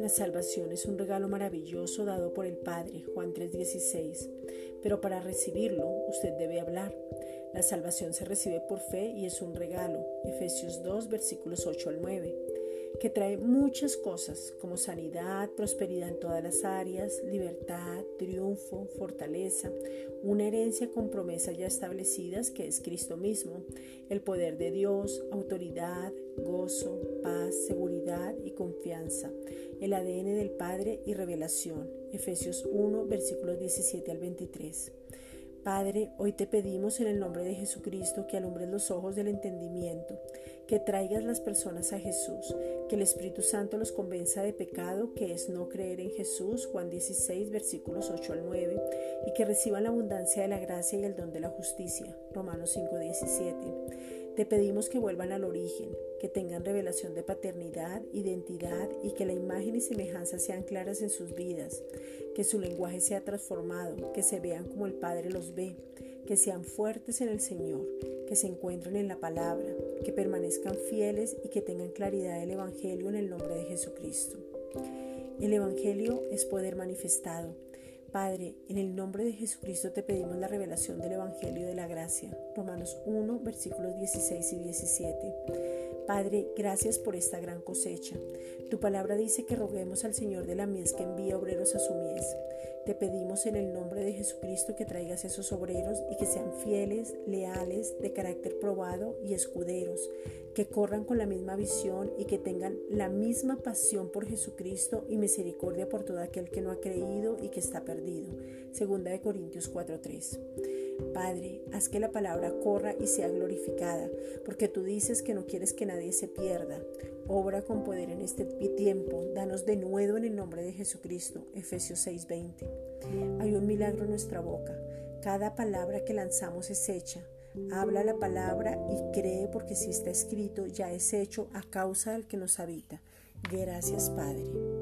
La salvación es un regalo maravilloso dado por el Padre, Juan 3:16, pero para recibirlo usted debe hablar. La salvación se recibe por fe y es un regalo, Efesios 2 versículos 8 al 9, que trae muchas cosas como sanidad, prosperidad en todas las áreas, libertad, triunfo, fortaleza, una herencia con promesas ya establecidas que es Cristo mismo, el poder de Dios, autoridad, gozo, paz, seguridad y confianza, el ADN del Padre y revelación. Efesios 1, versículos 17 al 23. Padre, hoy te pedimos en el nombre de Jesucristo que alumbres los ojos del entendimiento, que traigas las personas a Jesús, que el Espíritu Santo los convenza de pecado, que es no creer en Jesús, Juan 16, versículos 8 al 9, y que reciban la abundancia de la gracia y el don de la justicia, Romanos 5, 17. Te pedimos que vuelvan al origen, que tengan revelación de paternidad, identidad y que la imagen y semejanza sean claras en sus vidas, que su lenguaje sea transformado, que se vean como el Padre los ve, que sean fuertes en el Señor, que se encuentren en la palabra, que permanezcan fieles y que tengan claridad del Evangelio en el nombre de Jesucristo. El Evangelio es poder manifestado Padre, en el nombre de Jesucristo te pedimos la revelación del Evangelio de la Gracia. Romanos 1, versículos 16 y 17. Padre, gracias por esta gran cosecha. Tu palabra dice que roguemos al Señor de la mies que envía obreros a su mies. Te pedimos en el nombre de Jesucristo que traigas esos obreros y que sean fieles, leales, de carácter probado y escuderos, que corran con la misma visión y que tengan la misma pasión por Jesucristo y misericordia por todo aquel que no ha creído y que está perdido. Segunda de Corintios 4:3. Padre, haz que la palabra corra y sea glorificada, porque tú dices que no quieres que nadie se pierda. Obra con poder en este tiempo, danos de nuevo en el nombre de Jesucristo. Efesios 6:20. Hay un milagro en nuestra boca. Cada palabra que lanzamos es hecha. Habla la palabra y cree porque si está escrito ya es hecho a causa del que nos habita. Gracias Padre.